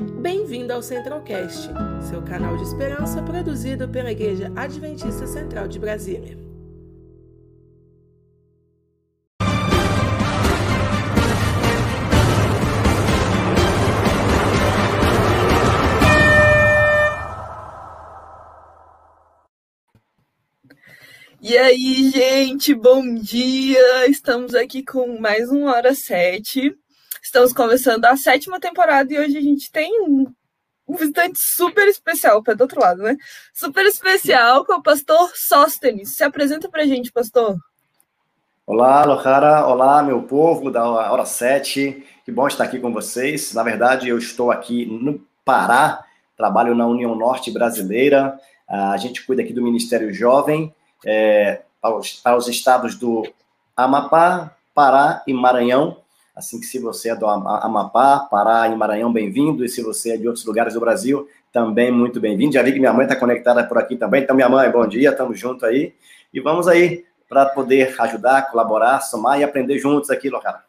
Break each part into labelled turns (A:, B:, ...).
A: Bem-vindo ao Centralcast, seu canal de esperança produzido pela Igreja Adventista Central de Brasília.
B: E aí, gente, bom dia! Estamos aqui com mais um Hora 7. Estamos começando a sétima temporada e hoje a gente tem um, visitante super especial, para do outro lado, né? Super especial, com o pastor Sóstenes. Se apresenta pra gente, pastor.
C: Olá, Lohara. Olá, meu povo da Hora 7. Que bom estar aqui com vocês. Na verdade, eu estou aqui no Pará, trabalho na União Norte Brasileira. A gente cuida aqui do Ministério Jovem é, aos, para os estados do Amapá, Pará e Maranhão. Assim que se você é do Amapá, Pará e Maranhão, bem-vindo. E se você é de outros lugares do Brasil, também muito bem-vindo. Já vi que minha mãe está conectada por aqui também. Então, minha mãe, bom dia, estamos juntos aí. E vamos aí para poder ajudar, colaborar, somar e aprender juntos aqui, Locara.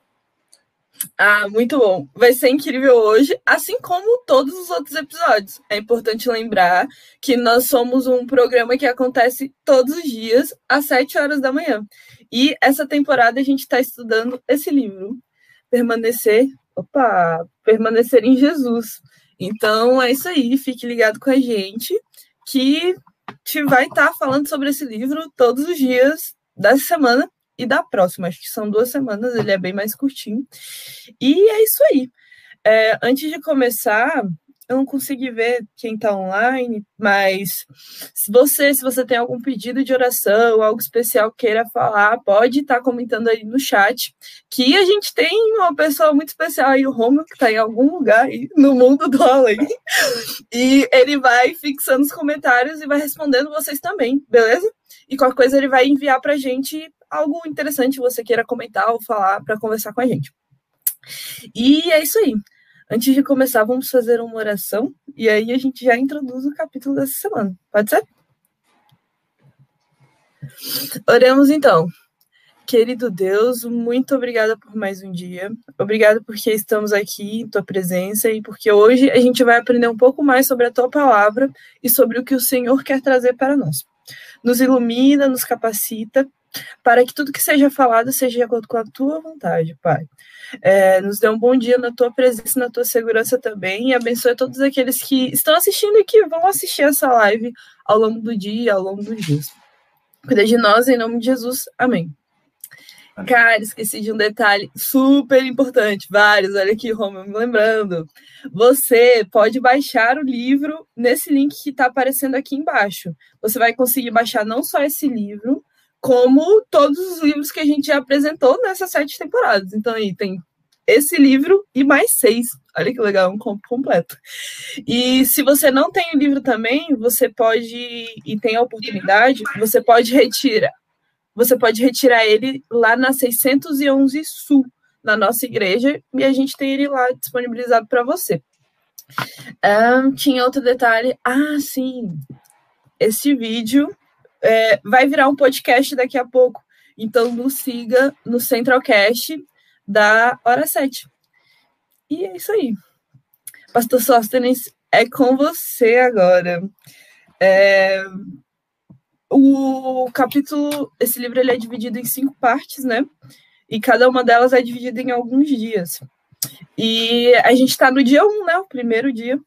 B: Ah, muito bom. Vai ser incrível hoje, assim como todos os outros episódios. É importante lembrar que nós somos um programa que acontece todos os dias, às 7 horas da manhã. E essa temporada a gente está estudando esse livro, Permanecer. Opa! Permanecer em Jesus. Então é isso aí, fique ligado com a gente, que te vai estar tá falando sobre esse livro todos os dias dessa semana e da próxima. Acho que são duas semanas, ele é bem mais curtinho. E é isso aí. É, antes de começar, eu não consegui ver quem está online, mas se você, se você tem algum pedido de oração, algo especial queira falar, pode estar tá comentando aí no chat, que a gente tem uma pessoa muito especial aí, o Romulo, que está em algum lugar aí no mundo do além, e ele vai fixando os comentários e vai respondendo vocês também, beleza? E qualquer coisa ele vai enviar para a gente algo interessante você queira comentar ou falar para conversar com a gente. E é isso aí. Antes de começar, vamos fazer uma oração e aí a gente já introduz o capítulo dessa semana. Pode ser? Oremos então. Querido Deus, muito obrigada por mais um dia. Obrigada porque estamos aqui em tua presença e porque hoje a gente vai aprender um pouco mais sobre a tua palavra e sobre o que o Senhor quer trazer para nós. Nos ilumina, nos capacita para que tudo que seja falado seja de acordo com a tua vontade, Pai. É, nos dê um bom dia na tua presença, na tua segurança também, e abençoe todos aqueles que estão assistindo e que vão assistir essa live ao longo do dia, ao longo dos dias. Cuida de nós, em nome de Jesus. Amém. Cara, esqueci de um detalhe super importante, vários, olha aqui, Roma, me lembrando. Você pode baixar o livro nesse link que está aparecendo aqui embaixo. Você vai conseguir baixar não só esse livro, como todos os livros que a gente já apresentou nessas sete temporadas. Então aí tem esse livro e mais seis. Olha que legal, um combo completo. E se você não tem o livro também, você pode, e tem a oportunidade, você pode retirar. Você pode retirar ele lá na 611 Sul, na nossa igreja, e a gente tem ele lá disponibilizado para você. Um, tinha outro detalhe. Ah, sim. Este vídeo é, vai virar um podcast daqui a pouco. Então, nos siga no Centralcast da Hora 7. E é isso aí. Pastor Sóstenes, é com você agora. É, o capítulo, esse livro ele é dividido em cinco partes, né? E cada uma delas é dividida em alguns dias. E a gente está no dia 1, um, né? O primeiro dia.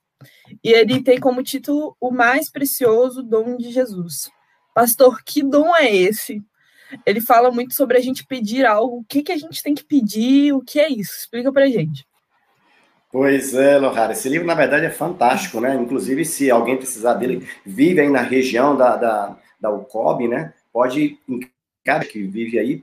B: E ele tem como título O Mais Precioso Dom de Jesus. Pastor, que dom é esse? Ele fala muito sobre a gente pedir algo. O que, que a gente tem que pedir? O que é isso? Explica pra gente.
C: Pois é, Lohara, esse livro na verdade é fantástico, né? Inclusive, se alguém precisar dele, vive aí na região da, da, da UCOB, né? Pode, cada que vive aí,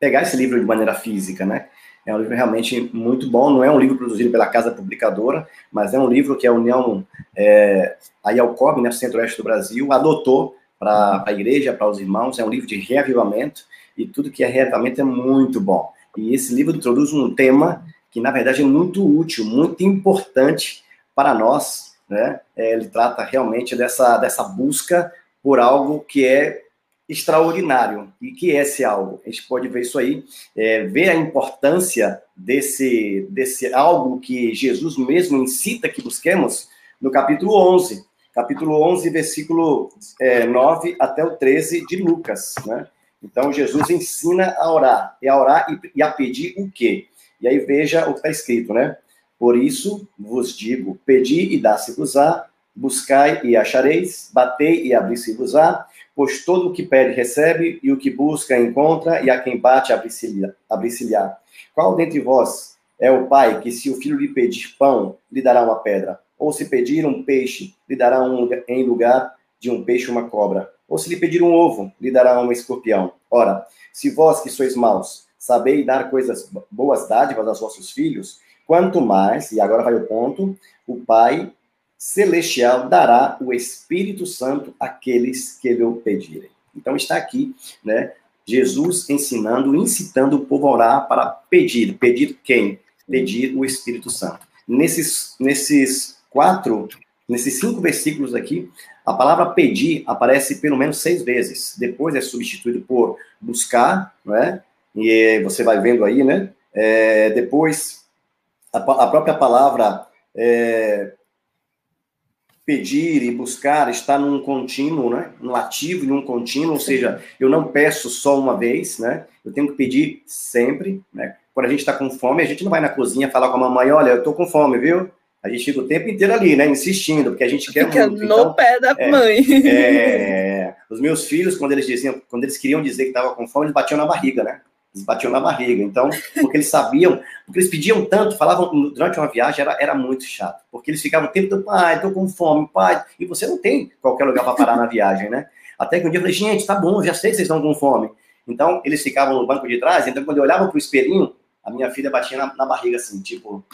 C: pegar esse livro de maneira física, né? É um livro realmente muito bom, não é um livro produzido pela Casa Publicadora, mas é um livro que a União, é, a UCOB, né, Centro-Oeste do Brasil, adotou para a igreja, para os irmãos. É um livro de reavivamento e tudo que é reavivamento é muito bom. E esse livro introduz um tema que, na verdade, é muito útil, muito importante para nós. Né? É, ele trata realmente dessa, dessa busca por algo que é extraordinário. E que é esse algo? A gente pode ver isso aí, é, ver a importância desse, desse algo que Jesus mesmo incita que busquemos no capítulo 11. Capítulo 11, versículo é, 9 até o 13 de Lucas, né? Então, Jesus ensina a orar, e a orar e, e a pedir o quê? E aí veja o que está escrito, né? Por isso vos digo, pedi e dá-se-vos-á, buscai e achareis, batei e abri-se-vos-á, pois todo o que pede recebe, e o que busca encontra, e a quem bate abri-se-lhe-á. Qual dentre vós é o pai que, se o filho lhe pedir pão, lhe dará uma pedra? Ou se pedir um peixe, lhe dará um, em lugar de um peixe uma cobra? Ou se lhe pedir um ovo, lhe dará um escorpião? Ora, se vós que sois maus, sabeis dar coisas boas dádivas aos vossos filhos, quanto mais, e agora vai o ponto, o Pai celestial dará o Espírito Santo àqueles que lhe pedirem. Então está aqui, né? Jesus ensinando, incitando o povo a orar para pedir. Pedir quem? Pedir o Espírito Santo. Nesses, nesses quatro, nesses cinco versículos aqui, a palavra pedir aparece pelo menos seis vezes. Depois é substituído por buscar, né? E você vai vendo aí, né? É, depois, a, a, própria palavra é, pedir e buscar está num contínuo, né? No ativo, em um contínuo, ou seja, eu não peço só uma vez, né? Eu tenho que pedir sempre, né? Quando a gente está com fome, a gente não vai na cozinha falar com a mamãe, olha, eu estou com fome, viu? A gente fica o tempo inteiro ali, né? Insistindo, porque a gente quer
B: fica
C: muito.
B: no então, pé da
C: é,
B: mãe.
C: É, os meus filhos, quando eles diziam, quando eles queriam dizer que estava com fome, eles batiam na barriga, né? Eles batiam na barriga. Então, porque eles sabiam, porque eles pediam tanto, falavam durante uma viagem, era, era muito chato. Porque eles ficavam o tempo todo, pai, estou com fome, pai. E você não tem qualquer lugar para parar na viagem, né? Até que um dia eu falei, gente, tá bom, já sei que vocês estão com fome. Então, eles ficavam no banco de trás, então quando eu olhava pro espelhinho, a minha filha batia na, na barriga assim, tipo,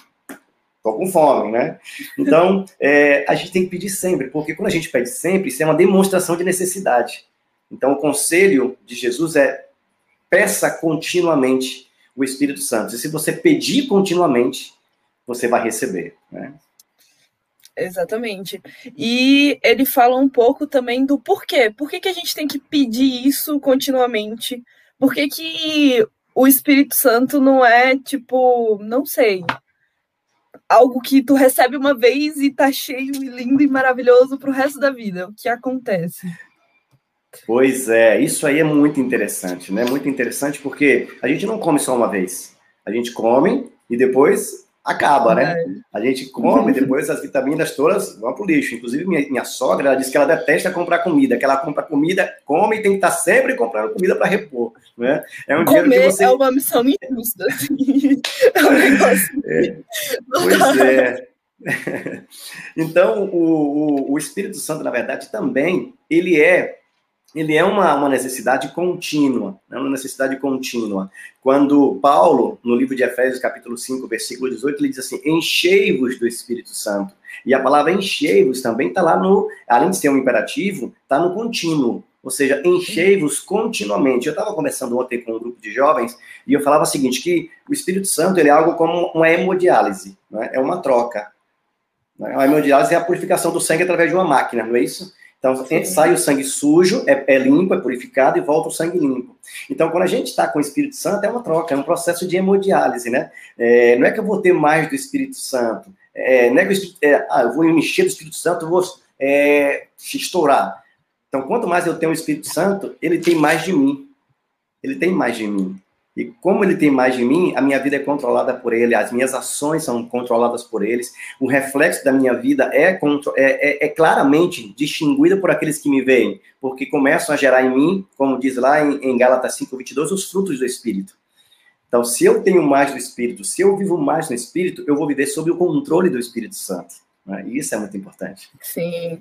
C: tô com fome, né? Então, é, a gente tem que pedir sempre, porque quando a gente pede sempre, isso é uma demonstração de necessidade. Então, o conselho de Jesus é peça continuamente o Espírito Santo. E se você pedir continuamente, você vai receber. Né?
B: Exatamente. E ele fala um pouco também do porquê. Por que, que a gente tem que pedir isso continuamente? Por que, que o Espírito Santo não é tipo, não sei, algo que tu recebe uma vez e tá cheio e lindo e maravilhoso pro resto da vida? O que acontece?
C: Pois é, isso aí é muito interessante, né? Muito interessante porque a gente não come só uma vez. A gente come e depois acaba, né? A gente come depois as vitaminas todas vão pro lixo. Inclusive, minha, minha sogra, ela disse que ela detesta comprar comida, que ela compra comida, come e tem que estar sempre comprando comida para repor, né?
B: É um Comer você... é uma missão injusta, assim. É um negócio...
C: É. Pois é. então, o, o, o Espírito Santo, na verdade, também, ele é ele é uma, uma necessidade contínua, né? uma necessidade contínua. Quando Paulo, no livro de Efésios, capítulo 5, versículo 18, ele diz assim, enchei-vos do Espírito Santo. E a palavra enchei-vos também está lá no, além de ser um imperativo, está no contínuo, ou seja, enchei-vos continuamente. Eu estava conversando ontem com um grupo de jovens e eu falava o seguinte, que o Espírito Santo ele é algo como uma hemodiálise, né? é uma troca. Né? A hemodiálise é a purificação do sangue através de uma máquina, não é isso? Então, sai o sangue sujo, é, é, limpo, é purificado e volta o sangue limpo. Então, quando a gente está com o Espírito Santo, é uma troca, é um processo de hemodiálise, né? É, não é que eu vou ter mais do Espírito Santo, é, não é que é, ah, eu vou me encher do Espírito Santo, eu vou é, estourar. Então, quanto mais eu tenho o Espírito Santo, ele tem mais de mim. Ele tem mais de mim. E como ele tem mais de mim, a minha vida é controlada por ele, as minhas ações são controladas por eles, o reflexo da minha vida é, é, é, é claramente distinguido por aqueles que me veem, porque começam a gerar em mim, como diz lá em, em Gálatas 5,22, os frutos do Espírito. Então, se eu tenho mais do Espírito, se eu vivo mais no Espírito, eu vou viver sob o controle do Espírito Santo. Né? E isso é muito importante.
B: Sim.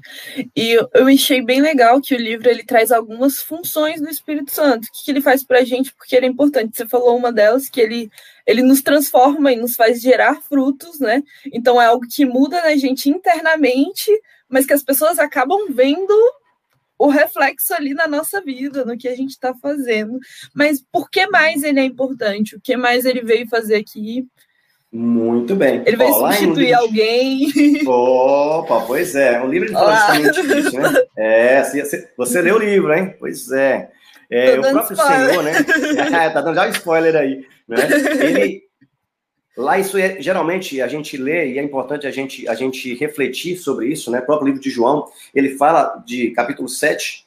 B: E eu achei bem legal que o livro ele traz algumas funções do Espírito Santo. O que, que ele faz para a gente, porque ele é importante. Você falou uma delas, que ele, ele nos transforma e nos faz gerar frutos, né? Então é algo que muda na gente internamente, mas que as pessoas acabam vendo o reflexo ali na nossa vida, no que a gente está fazendo. Mas por que mais ele é importante? O que mais ele veio fazer aqui?
C: Muito bem.
B: Ele vai Ó, substituir alguém.
C: Opa, pois é. O livro ele fala justamente isso, né? É, você, você leu o livro, hein? Pois é. É, o próprio spoiler. Senhor, né? tá dando já um spoiler aí. Né? Ele, lá isso é, geralmente a gente lê e é importante a gente, a gente refletir sobre isso, né? O próprio livro de João, ele fala de capítulo 7,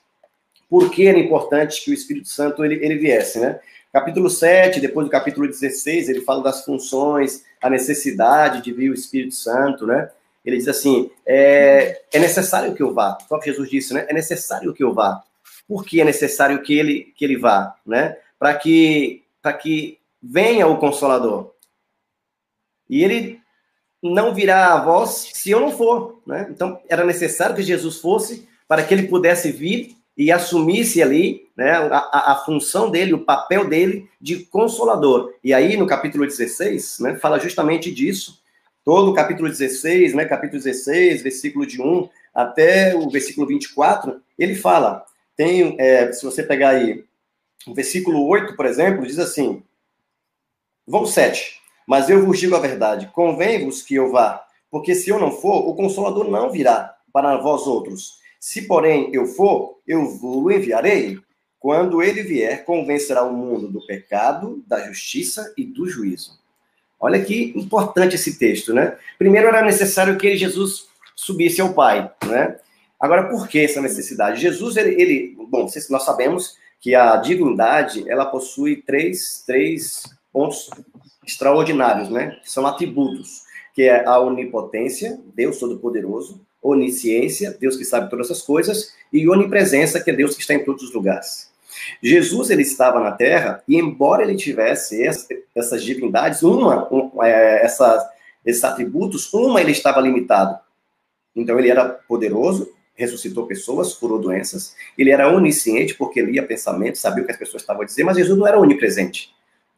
C: por que era importante que o Espírito Santo ele, ele viesse, né? Capítulo 7, depois do capítulo 16, ele fala das funções, a necessidade de vir o Espírito Santo, né? Ele diz assim: é, é necessário que eu vá. O próprio Jesus disse, né? É necessário que eu vá. Por que é necessário que ele, que ele vá, né? Para que, que venha o Consolador. E ele não virá a voz se eu não for, né? Então, era necessário que Jesus fosse para que ele pudesse vir e assumisse ali né, a, a, função dele, o papel dele de consolador. E aí, no capítulo 16, né, fala justamente disso. Todo o capítulo 16, né, capítulo 16, versículo de 1 até o versículo 24, ele fala, tem, é, se você pegar aí o versículo 8, por exemplo, diz assim, vamos 7, mas eu vos digo a verdade, convém-vos que eu vá, porque se eu não for, o Consolador não virá para vós outros. Se, porém, eu for, eu vos enviarei. Quando ele vier, convencerá o mundo do pecado, da justiça e do juízo. Olha que importante esse texto, né? Primeiro era necessário que Jesus subisse ao Pai, né? Agora, por que essa necessidade? Jesus, ele, ele bom, nós sabemos que a divindade, ela possui três, três pontos extraordinários, né? São atributos, que é a onipotência, Deus Todo-Poderoso, onisciência, Deus que sabe todas essas coisas, e onipresença, que é Deus que está em todos os lugares. Jesus ele estava na Terra e embora ele tivesse essas divindades, uma, um, é, esses atributos, uma ele estava limitado. Então ele era poderoso, ressuscitou pessoas, curou doenças. Ele era onisciente porque lia pensamentos, sabia o que as pessoas estavam dizer, mas Jesus não era onipresente.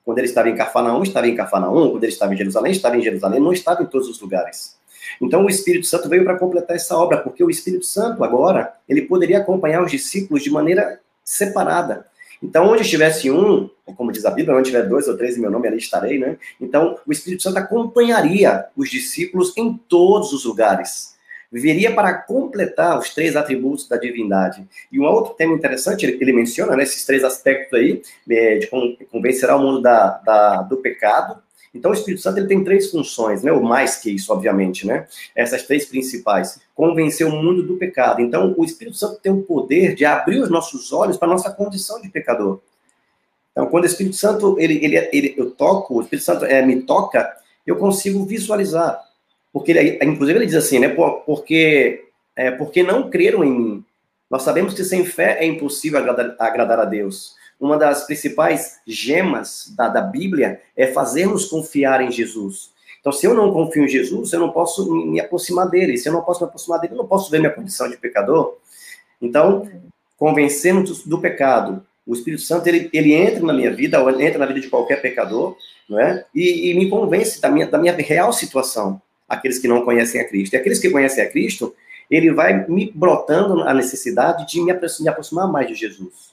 C: Quando ele estava em Cafarnaum, estava em Cafarnaum. Quando ele estava em Jerusalém, estava em Jerusalém. Não estava em todos os lugares. Então o Espírito Santo veio para completar essa obra, porque o Espírito Santo agora, ele poderia acompanhar os discípulos de maneira separada. Então, onde estivesse um, como diz a Bíblia, onde tiver dois ou três em meu nome, ali estarei, né? Então, o Espírito Santo acompanharia os discípulos em todos os lugares. Viveria para completar os três atributos da divindade. E um outro tema interessante, ele, menciona né, esses três aspectos aí, é, de convencerá o mundo da, da, do pecado, então, o Espírito Santo ele tem três funções, né? ou mais que isso, obviamente, né? Essas três principais. Convencer o mundo do pecado. Então, o Espírito Santo tem o poder de abrir os nossos olhos para a nossa condição de pecador. Então, quando o Espírito Santo, ele, ele, ele, eu toco, o Espírito Santo é, me toca, eu consigo visualizar. Porque, ele, inclusive, ele diz assim, né? Porque, é, porque não creram em mim. Nós sabemos que sem fé é impossível agradar, agradar a Deus uma das principais gemas da, da Bíblia é fazermos confiar em Jesus. Então, se eu não confio em Jesus, eu não posso me aproximar dele. Se eu não posso me aproximar dele, eu não posso ver minha condição de pecador. Então, convencemos do pecado. O Espírito Santo, ele, ele entra na minha vida, ou entra na vida de qualquer pecador, não é? E, e me convence da minha, da minha real situação, aqueles que não conhecem a Cristo. E aqueles que conhecem a Cristo, ele vai me brotando a necessidade de me aproximar mais de Jesus.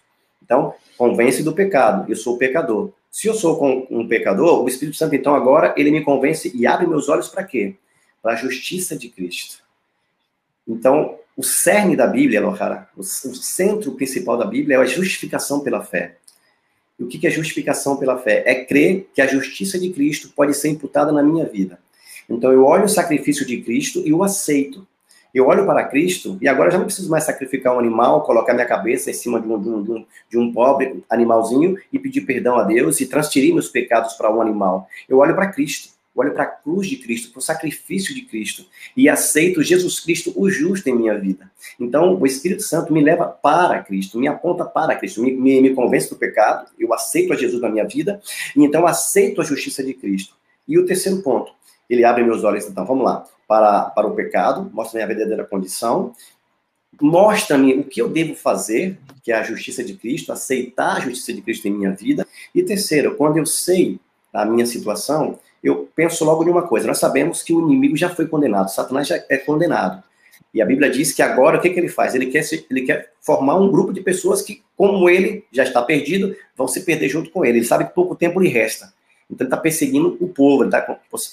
C: Então, convence do pecado. Eu sou pecador. Se eu sou um pecador, o Espírito Santo, então, agora, ele me convence e abre meus olhos para quê? Para a justiça de Cristo. Então, o cerne da Bíblia, Lohara, o centro principal da Bíblia é a justificação pela fé. E o que é justificação pela fé? É crer que a justiça de Cristo pode ser imputada na minha vida. Então, eu olho o sacrifício de Cristo e o aceito. Eu olho para Cristo e agora já não preciso mais sacrificar um animal, colocar minha cabeça em cima de um, de um, de um pobre animalzinho e pedir perdão a Deus e transferir meus pecados para um animal. Eu olho para Cristo, olho para a cruz de Cristo, para o sacrifício de Cristo e aceito Jesus Cristo, o justo, em minha vida. Então, o Espírito Santo me leva para Cristo, me aponta para Cristo, me, me, me convence do pecado, eu aceito a Jesus na minha vida e então aceito a justiça de Cristo. E o terceiro ponto, ele abre meus olhos, então, vamos lá para, para o pecado, mostra-me a verdadeira condição, mostra-me o que eu devo fazer, que é a justiça de Cristo, aceitar a justiça de Cristo em minha vida. E terceiro, quando eu sei a minha situação, eu penso logo em uma coisa. Nós sabemos que o inimigo já foi condenado, Satanás já é condenado. E a Bíblia diz que agora o que, que ele faz? Ele quer, se, ele quer formar um grupo de pessoas que, como ele já está perdido, vão se perder junto com ele. Ele sabe que pouco tempo lhe resta. Então ele está perseguindo o povo, ele está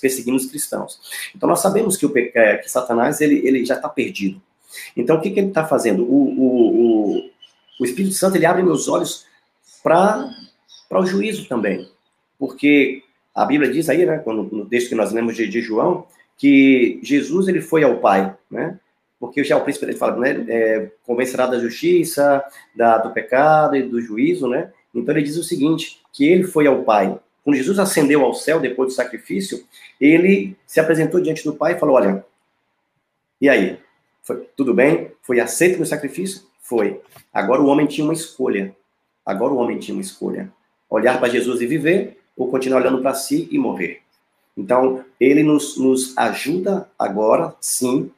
C: perseguindo os cristãos. Então nós sabemos que, o, é, que Satanás ele, ele já está perdido. Então o que, que ele está fazendo? O, o, o, o, Espírito Santo ele abre meus olhos para o juízo também. Porque a Bíblia diz aí, né, quando, no texto que nós lemos de, de João, que Jesus ele foi ao Pai, né? Porque já o príncipe ele fala, né, é, convencerá da justiça, da, do pecado e do juízo, né? Então ele diz o seguinte, que ele foi ao Pai. Quando Jesus ascendeu ao céu depois do sacrifício, ele se apresentou diante do Pai e falou: Olha, e aí? Foi, tudo bem? Foi aceito meu sacrifício? Foi. Agora o homem tinha uma escolha. Agora o homem tinha uma escolha: olhar para Jesus e viver, ou continuar olhando para si e morrer. Então, ele nos, nos ajuda agora, sim,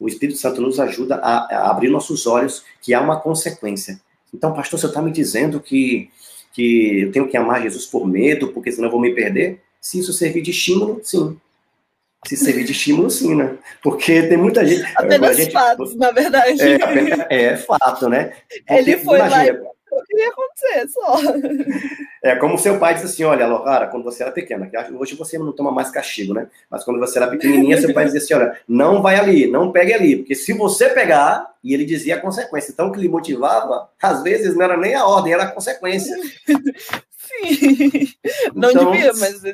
C: o Espírito Santo nos ajuda a, a abrir nossos olhos, que há uma consequência. Então, pastor, você está me dizendo que que eu tenho que amar Jesus por medo, porque senão eu vou me perder? Se isso servir de estímulo, sim. Se servir de estímulo, sim, né? Porque tem muita gente.
B: Apenas gente, fatos, na verdade.
C: É, é, fato, né?
B: Porque, Ele foi imagina, lá o que ia acontecer, só.
C: É como seu pai disse assim: olha, Lohara, quando você era pequena, hoje você não toma mais castigo, né? Mas quando você era pequenininha, seu pai dizia assim: olha, não vai ali, não pegue ali, porque se você pegar, e ele dizia a consequência. Então, o que lhe motivava, às vezes, não era nem a ordem, era a consequência.
B: Sim. Não então, devia, mas é.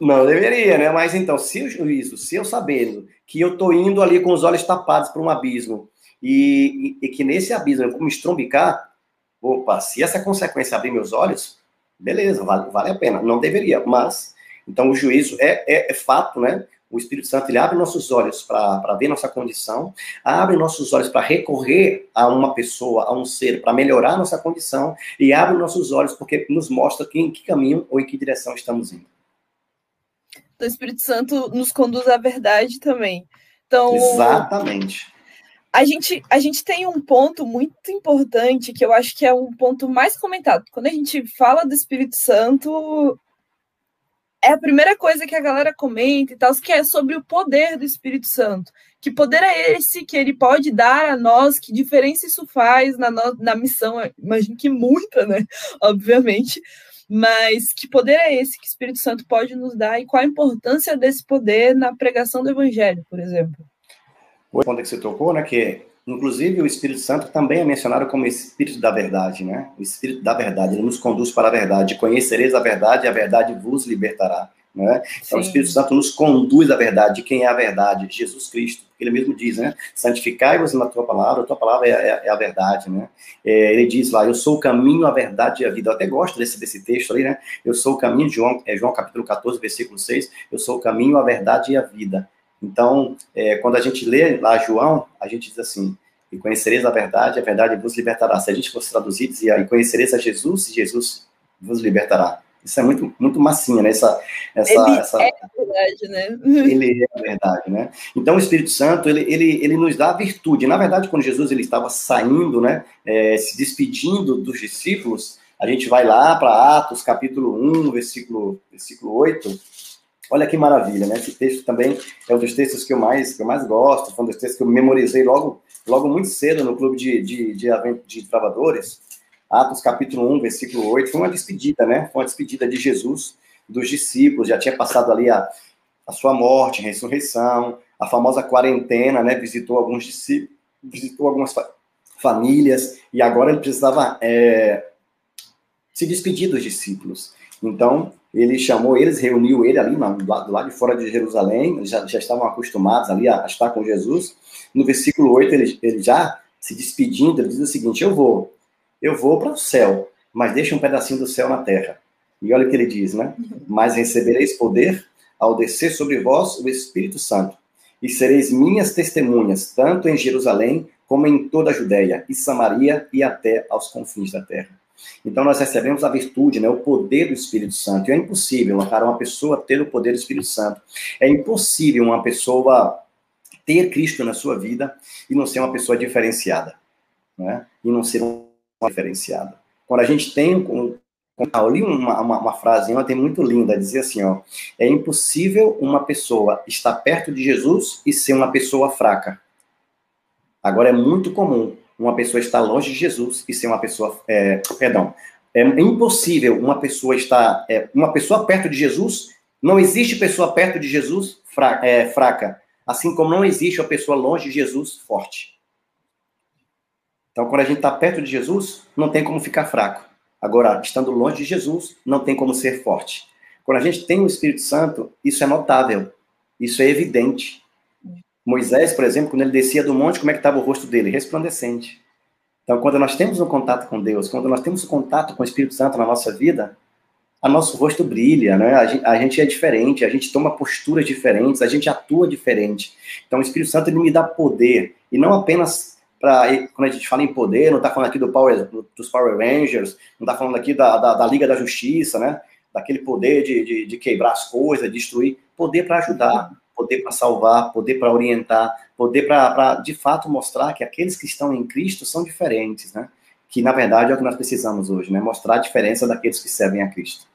C: Não deveria, né? Mas então, se o juízo, se eu sabendo que eu tô indo ali com os olhos tapados para um abismo, e, e, e, que nesse abismo eu vou me estrombicar, opa, se essa consequência abrir meus olhos, beleza, vale, vale a pena. Não deveria, mas, então o juízo é, é, é fato, né? O Espírito Santo ele abre nossos olhos para ver nossa condição, abre nossos olhos para recorrer a uma pessoa, a um ser, para melhorar nossa condição, e abre nossos olhos porque nos mostra que, em que caminho ou em que direção estamos indo.
B: Então, o Espírito Santo nos conduz à verdade também. Então,
C: Exatamente
B: a gente, a gente tem um ponto muito importante que eu acho que é um ponto mais comentado. Quando a gente fala do Espírito Santo, é a primeira coisa que a galera comenta e tal, que é sobre o poder do Espírito Santo. Que poder é esse que ele pode dar a nós? Que diferença isso faz na, no, na missão? Imagino que muita, né? Obviamente. Mas que poder é esse que o Espírito Santo pode nos dar e qual a importância desse poder na pregação do Evangelho, por exemplo?
C: O ponto que você tocou, né, que inclusive o Espírito Santo também é mencionado como Espírito da verdade, né? O Espírito da verdade, ele nos conduz para a verdade. Conhecereis a verdade e a verdade vos libertará. Né? Então, Sim. o Espírito Santo nos conduz à verdade. Quem é a verdade? Jesus Cristo. Ele mesmo diz, né? Santificai-vos na tua palavra, a tua palavra é, é, é a verdade, né? É, ele diz lá, eu sou o caminho, a verdade e a vida. Eu até gosto desse, desse texto ali, né? Eu sou o caminho, João, é, João capítulo 14, versículo 6, eu sou o caminho, a verdade e a vida. Então, é, quando a gente lê lá João, a gente diz assim: e conhecereis a verdade, a verdade vos libertará. Se a gente fosse traduzir, dizia: e conhecereis a Jesus, e Jesus vos libertará. Isso é muito, muito massinha, né? Essa, essa,
B: ele
C: essa...
B: é a verdade, né?
C: Ele é a verdade, né? Então, o Espírito Santo, ele, ele, ele nos dá a virtude. Na verdade, quando Jesus ele estava saindo, né, é, se despedindo dos discípulos, a gente vai lá para Atos, capítulo 1, versículo, versículo 8, Olha que maravilha, né? Esse texto também é um dos textos que eu mais, que eu mais gosto, foi um dos textos que eu memorizei logo, logo muito cedo no clube de, de, de, de travadores. Atos capítulo 1, versículo 8, foi uma despedida, né? Foi uma despedida de Jesus, dos discípulos, já tinha passado ali a, a sua morte, a ressurreição, a famosa quarentena, né? Visitou alguns discípulos, visitou algumas fa famílias, e agora ele precisava é, se despedir dos discípulos. Então, ele chamou eles, reuniu ele ali do lado, do lado de fora de Jerusalém, eles já, já estavam acostumados ali a, a, estar com Jesus. No versículo 8, ele, ele já se despedindo, ele diz o seguinte: Eu vou, eu vou para o céu, mas deixa um pedacinho do céu na terra. E olha o que ele diz, né? Mas recebereis poder ao descer sobre vós o Espírito Santo, e sereis minhas testemunhas, tanto em Jerusalém como em toda a Judéia e Samaria e até aos confins da terra. Então nós recebemos a virtude, né, o poder do Espírito Santo. E é impossível, cara, uma pessoa ter o poder do Espírito Santo. É impossível uma pessoa ter Cristo na sua vida e não ser uma pessoa diferenciada, né? E não ser uma diferenciada. Quando a gente tem eu li uma, uma, uma frase ontem muito linda, dizia assim, ó, é impossível uma pessoa estar perto de Jesus e ser uma pessoa fraca. Agora é muito comum uma pessoa estar longe de Jesus e ser uma pessoa, é, perdão, é impossível uma pessoa estar, é, uma pessoa perto de Jesus, não existe pessoa perto de Jesus fraca, é, fraca, assim como não existe uma pessoa longe de Jesus forte. Então, quando a gente está perto de Jesus, não tem como ficar fraco. Agora, estando longe de Jesus, não tem como ser forte. Quando a gente tem o Espírito Santo, isso é notável, isso é evidente. Moisés, por exemplo, quando ele descia do monte, como é que estava o rosto dele? Resplandecente. Então, quando nós temos um contato com Deus, quando nós temos um contato com o Espírito Santo na nossa vida, a nosso rosto brilha, né? A gente, é diferente, a gente toma posturas diferentes, a gente atua diferente. Então, o Espírito Santo ele me dá poder e não apenas para quando a gente fala em poder, não está falando aqui do Power, dos Power Rangers, não está falando aqui da, da, da, Liga da Justiça, né? Daquele poder de, de, de quebrar as coisas, destruir, poder para ajudar, poder para salvar, poder para orientar, poder para, de fato, mostrar que aqueles que estão em Cristo são diferentes, né? Que, na verdade, é o que nós precisamos hoje, né? Mostrar a diferença daqueles que servem a Cristo.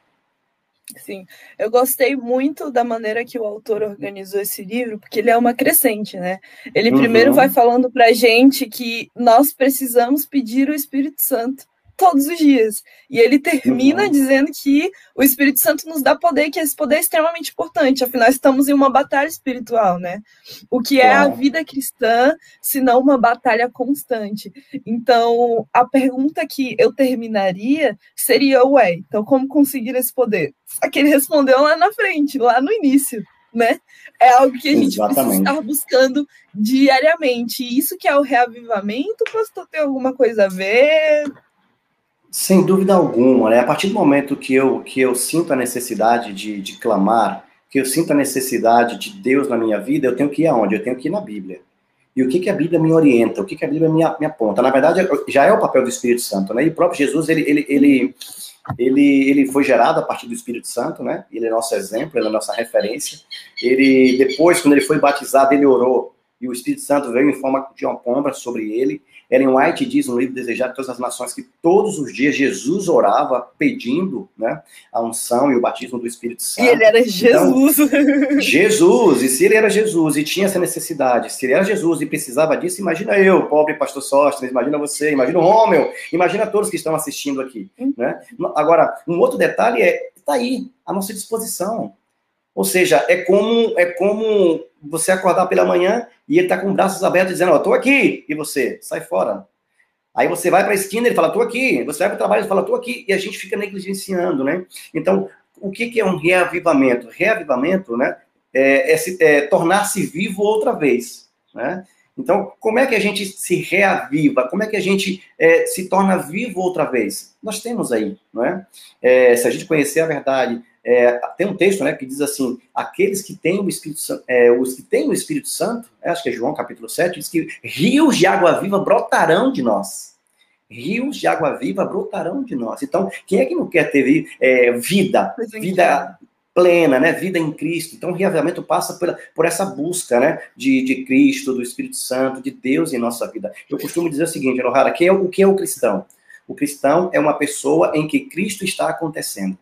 B: Sim, eu gostei muito da maneira que o autor organizou esse livro, porque ele é uma crescente, né? Ele uhum. primeiro vai falando para gente que nós precisamos pedir o Espírito Santo todos os dias. E ele termina uhum. dizendo que o Espírito Santo nos dá poder, que esse poder é extremamente importante. Afinal, estamos em uma batalha espiritual, né? O que é a vida cristã, se não uma batalha constante. Então, a pergunta que eu terminaria seria, ué, então como conseguir esse poder? Só que ele respondeu lá na frente, lá no início. Né? É algo que a gente Exatamente. precisa estar buscando diariamente. E isso que é o reavivamento, pastor, tem alguma coisa a ver?
C: Sem dúvida alguma, né? A partir do momento que eu, que eu sinto a necessidade de, de clamar, que eu sinto a necessidade de Deus na minha vida, eu tenho que ir aonde? Eu tenho que ir na Bíblia. E o que, que a Bíblia me orienta? O que, que a Bíblia me, me aponta? Na verdade, já é o papel do Espírito Santo, né? E o próprio Jesus, ele, ele, ele, ele, ele foi gerado a partir do Espírito Santo, né? Ele é nosso exemplo, ele é nossa referência. Ele, depois, quando ele foi batizado, ele orou. E o Espírito Santo veio em forma de uma pomba sobre ele Ellen White diz no livro Desejado de Todas as Nações que todos os dias Jesus orava pedindo né, a unção e o batismo do Espírito Santo.
B: E ele era Jesus.
C: Então, Jesus, e se ele era Jesus e tinha essa necessidade, se ele era Jesus e precisava disso, imagina eu, pobre pastor Sóstenes, imagina você, imagina o Romeu, imagina todos que estão assistindo aqui. Né? Agora, um outro detalhe é, está aí, à nossa disposição. Ou seja, é como, é como você acordar pela manhã e ele está com braços abertos dizendo, ó, oh, tô aqui, e você, sai fora. Aí você vai para a esquina, ele fala, tô aqui. Você vai para o trabalho, ele fala, tô aqui. E a gente fica negligenciando, né? Então, o que, que é um reavivamento? Reavivamento, né, é, é, é tornar-se vivo outra vez, né? Então, como é que a gente se reaviva? Como é que a gente é, se torna vivo outra vez? Nós temos aí, não é? é? Se a gente conhecer a verdade, é, tem um texto né, que diz assim: aqueles que têm o Espírito Santo, é, os que têm o Espírito Santo, é, acho que é João capítulo 7, diz que rios de água viva brotarão de nós. Rios de água viva brotarão de nós. Então, quem é que não quer ter é, vida, vida plena, né? Vida em Cristo. Então, o reavivamento passa por, por essa busca, né? De, de Cristo, do Espírito Santo, de Deus em nossa vida. Eu costumo dizer o seguinte, Elohara, que é, o que é o cristão? O cristão é uma pessoa em que Cristo está acontecendo.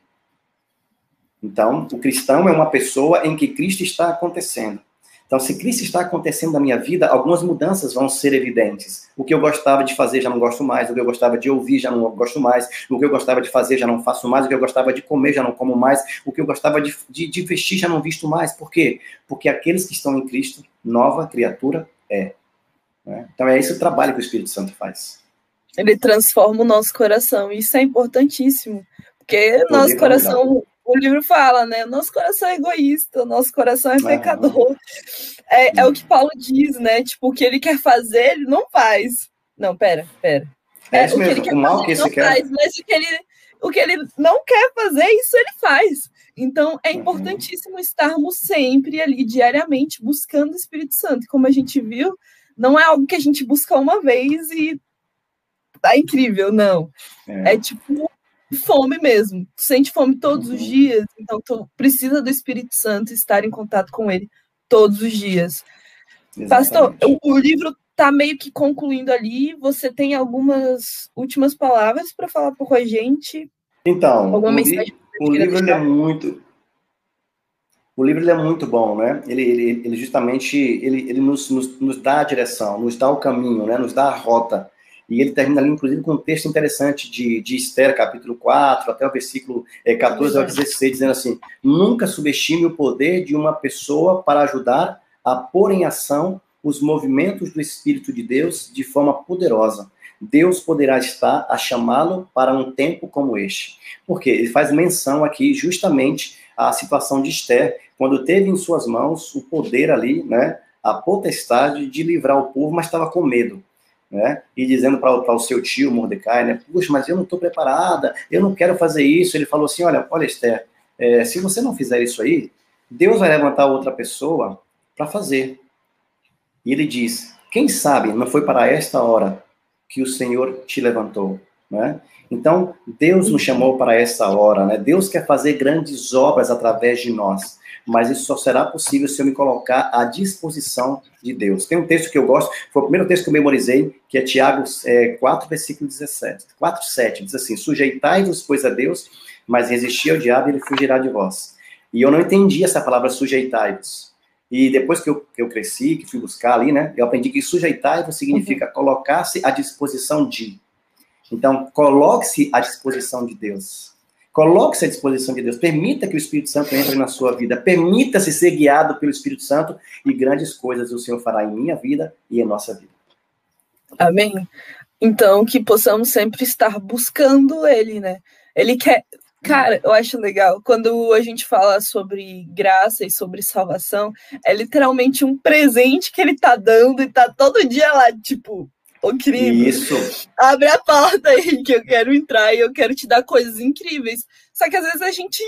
C: Então, o cristão é uma pessoa em que Cristo está acontecendo. Então, se Cristo está acontecendo na minha vida, algumas mudanças vão ser evidentes. O que eu gostava de fazer já não gosto mais, o que eu gostava de ouvir já não gosto mais, o que eu gostava de fazer já não faço mais, o que eu gostava de comer já não como mais, o que eu gostava de, de, de vestir já não visto mais. Por quê? Porque aqueles que estão em Cristo, nova criatura é. Né? Então, é esse o trabalho que o Espírito Santo faz.
B: Ele transforma o nosso coração, isso é importantíssimo, porque nosso coração o livro fala, né? Nosso coração é egoísta, nosso coração é pecador. É, é, o que Paulo diz, né? Tipo, o que ele quer fazer, ele não faz. Não, pera, pera.
C: É, é o que ele quer o mal fazer, que ele não quer. faz,
B: mas o que, ele, o que ele não quer fazer, isso ele faz. Então, é uhum. importantíssimo uhum. estarmos sempre ali, diariamente, buscando o Espírito Santo. Como a gente viu, não é algo que a gente busca uma vez e tá incrível, não. É, é tipo fome mesmo. Tu sente fome todos os dias, então tu precisa do Espírito Santo estar em contato com ele todos os dias. Exatamente. Pastor, o, o livro está meio que concluindo ali. Você tem algumas últimas palavras para falar com a gente?
C: Então, Alguma o, mensagem li o livro é muito o livro é muito bom, né? Ele, ele, ele justamente ele, ele nos, nos, nos, dá a direção, nos dá o caminho, né? Nos dá a rota. E ele termina ali, inclusive, com um texto interessante de, de Esther, capítulo 4, até o versículo é, 14 ao 16, dizendo assim: Nunca subestime o poder de uma pessoa para ajudar a pôr em ação os movimentos do Espírito de Deus de forma poderosa. Deus poderá estar a chamá-lo para um tempo como este. Porque ele faz menção aqui justamente à situação de Esther, quando teve em suas mãos o poder ali, né, a potestade de livrar o povo, mas estava com medo. Né? E dizendo para o seu tio Mordecai, né? Puxa, mas eu não estou preparada, eu não quero fazer isso. Ele falou assim: Olha, olha, Esther, é, se você não fizer isso aí, Deus vai levantar outra pessoa para fazer. E ele diz: Quem sabe não foi para esta hora que o Senhor te levantou, né? Então, Deus nos chamou para essa hora, né? Deus quer fazer grandes obras através de nós, mas isso só será possível se eu me colocar à disposição de Deus. Tem um texto que eu gosto, foi o primeiro texto que eu memorizei, que é Tiago é, 4, versículo 17. 4, 7, diz assim, sujeitai-vos, pois, a Deus, mas resisti ao diabo e ele fugirá de vós. E eu não entendi essa palavra sujeitai-vos. E depois que eu, que eu cresci, que fui buscar ali, né, eu aprendi que sujeitar significa uhum. colocar-se à disposição de. Então, coloque-se à disposição de Deus. Coloque-se à disposição de Deus. Permita que o Espírito Santo entre na sua vida. Permita-se ser guiado pelo Espírito Santo e grandes coisas o Senhor fará em minha vida e em nossa vida.
B: Amém. Então, que possamos sempre estar buscando Ele, né? Ele quer, Cara, eu acho legal. Quando a gente fala sobre graça e sobre salvação, é literalmente um presente que ele tá dando e tá todo dia lá, tipo, ô.
C: Isso.
B: Abre a porta aí que eu quero entrar e eu quero te dar coisas incríveis. Só que às vezes a gente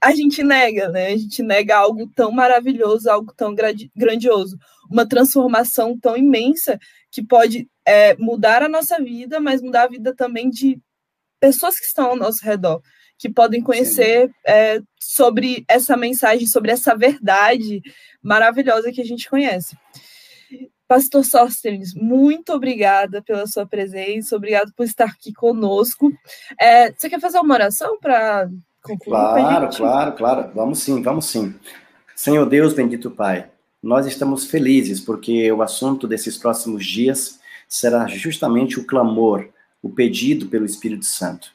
B: a gente nega, né? A gente nega algo tão maravilhoso, algo tão grandioso, uma transformação tão imensa que pode é, mudar a nossa vida, mas mudar a vida também de pessoas que estão ao nosso redor, que podem conhecer é, sobre essa mensagem, sobre essa verdade maravilhosa que a gente conhece. Pastor Sóstenes, muito obrigada pela sua presença, obrigado por estar aqui conosco. É, você quer fazer uma oração para concluir?
C: Claro, claro, claro. Vamos sim, vamos sim. Senhor Deus, bendito Pai, nós estamos felizes porque o assunto desses próximos dias será justamente o clamor o pedido pelo Espírito Santo.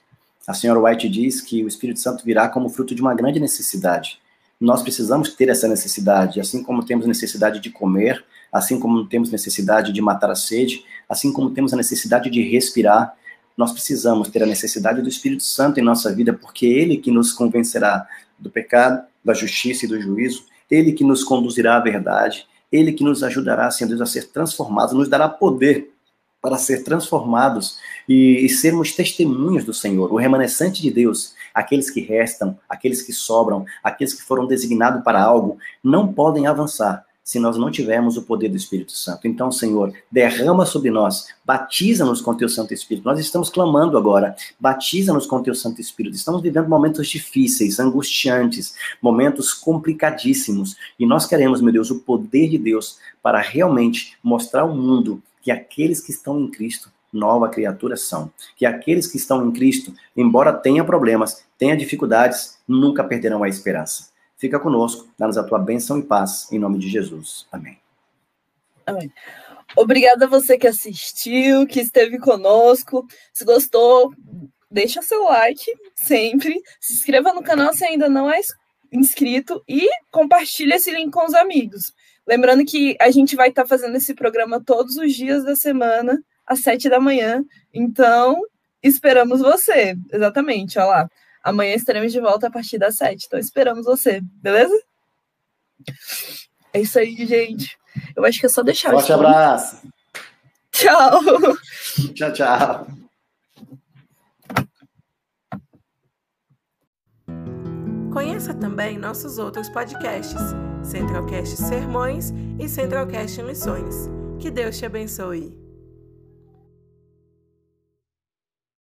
C: A senhora White diz que o Espírito Santo virá como fruto de uma grande necessidade. Nós precisamos ter essa necessidade, assim como temos necessidade de comer, assim como temos necessidade de matar a sede, assim como temos a necessidade de respirar, nós precisamos ter a necessidade do Espírito Santo em nossa vida, porque ele que nos convencerá do pecado, da justiça e do juízo, ele que nos conduzirá à verdade, ele que nos ajudará, Senhor Deus, a ser transformados, nos dará poder para ser transformados e, e, sermos testemunhas do Senhor, o remanescente de Deus, aqueles que restam, aqueles que sobram, aqueles que foram designados para algo, não podem avançar se nós não tivermos o poder do Espírito Santo. Então, Senhor, derrama sobre nós, batiza-nos com teu Santo Espírito. Nós estamos clamando agora, batiza-nos com teu Santo Espírito. Estamos vivendo momentos difíceis, angustiantes, momentos complicadíssimos, e nós queremos, meu Deus, o poder de Deus para realmente mostrar ao mundo que aqueles que estão em Cristo, nova criatura são. Que aqueles que estão em Cristo, embora tenham problemas, tenham dificuldades, nunca perderão a esperança. Fica conosco, dá-nos a tua bênção e paz, em nome de Jesus. Amém.
B: Amém. Obrigada a você que assistiu, que esteve conosco. Se gostou, deixa seu like sempre. Se inscreva no canal se ainda não é inscrito e compartilhe esse link com os amigos. Lembrando que a gente vai estar fazendo esse programa todos os dias da semana, às sete da manhã. Então, esperamos você. Exatamente, olha lá. Amanhã estaremos de volta a partir das sete. Então, esperamos você, beleza? É isso aí, gente. Eu acho que é só deixar.
C: Forte abraço.
B: Tchau.
C: Tchau, tchau.
A: Conheça também nossos outros podcasts, Centralcast Sermões e Centralcast Missões. Que Deus te abençoe.